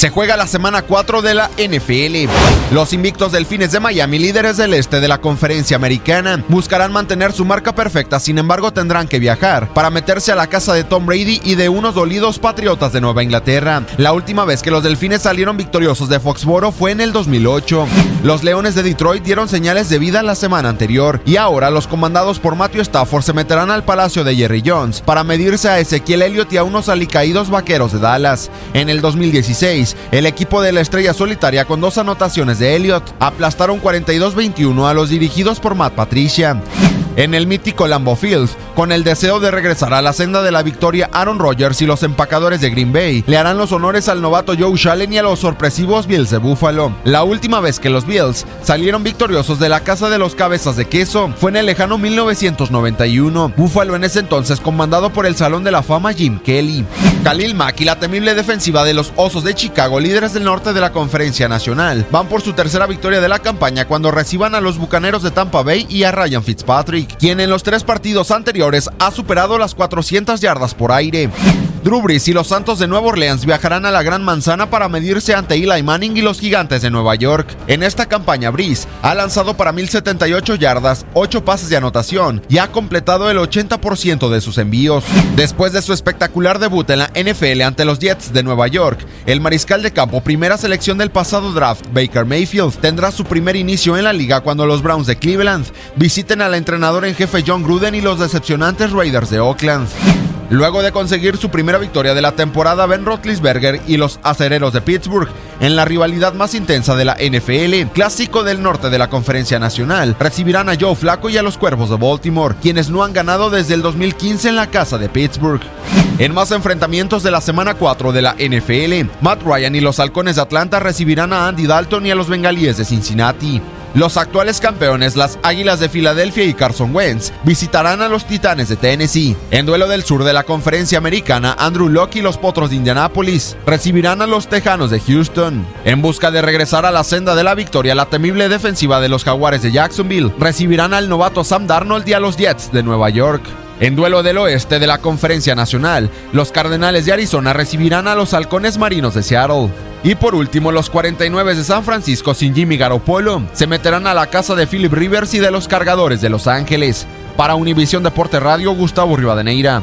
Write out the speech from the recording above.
Se juega la semana 4 de la NFL. Los invictos delfines de Miami, líderes del este de la conferencia americana, buscarán mantener su marca perfecta, sin embargo tendrán que viajar para meterse a la casa de Tom Brady y de unos dolidos patriotas de Nueva Inglaterra. La última vez que los delfines salieron victoriosos de Foxboro fue en el 2008. Los leones de Detroit dieron señales de vida la semana anterior y ahora los comandados por Matthew Stafford se meterán al palacio de Jerry Jones para medirse a Ezequiel Elliott y a unos alicaídos vaqueros de Dallas. En el 2016, el equipo de la estrella solitaria con dos anotaciones de Elliott aplastaron 42-21 a los dirigidos por Matt Patricia. En el mítico Lambeau Field, con el deseo de regresar a la senda de la victoria, Aaron Rodgers y los empacadores de Green Bay le harán los honores al novato Joe Shallen y a los sorpresivos Bills de Buffalo. La última vez que los Bills salieron victoriosos de la casa de los cabezas de queso fue en el lejano 1991. Buffalo en ese entonces comandado por el Salón de la Fama Jim Kelly. Khalil Mack y la temible defensiva de los Osos de Chicago, líderes del norte de la Conferencia Nacional, van por su tercera victoria de la campaña cuando reciban a los Bucaneros de Tampa Bay y a Ryan Fitzpatrick, quien en los tres partidos anteriores ha superado las 400 yardas por aire. Drew y los Santos de Nueva Orleans viajarán a la Gran Manzana para medirse ante Eli Manning y los Gigantes de Nueva York. En esta campaña, Brees ha lanzado para 1078 yardas, 8 pases de anotación y ha completado el 80% de sus envíos. Después de su espectacular debut en la NFL ante los Jets de Nueva York, el mariscal de campo, primera selección del pasado draft, Baker Mayfield, tendrá su primer inicio en la liga cuando los Browns de Cleveland visiten al entrenador en jefe John Gruden y los decepcionantes Raiders de Oakland. Luego de conseguir su primera victoria de la temporada, Ben Roethlisberger y los acereros de Pittsburgh en la rivalidad más intensa de la NFL, clásico del norte de la Conferencia Nacional, recibirán a Joe Flaco y a los Cuervos de Baltimore, quienes no han ganado desde el 2015 en la casa de Pittsburgh. En más enfrentamientos de la semana 4 de la NFL, Matt Ryan y los Halcones de Atlanta recibirán a Andy Dalton y a los Bengalíes de Cincinnati. Los actuales campeones, las Águilas de Filadelfia y Carson Wentz, visitarán a los Titanes de Tennessee. En duelo del sur de la conferencia americana, Andrew Locke y los Potros de Indianápolis recibirán a los Tejanos de Houston. En busca de regresar a la senda de la victoria, la temible defensiva de los Jaguares de Jacksonville recibirán al novato Sam Darnold y a los Jets de Nueva York. En duelo del oeste de la Conferencia Nacional, los Cardenales de Arizona recibirán a los Halcones Marinos de Seattle. Y por último, los 49 de San Francisco sin Jimmy Garoppolo se meterán a la casa de Philip Rivers y de los Cargadores de Los Ángeles. Para Univisión Deporte Radio, Gustavo Rivadeneira.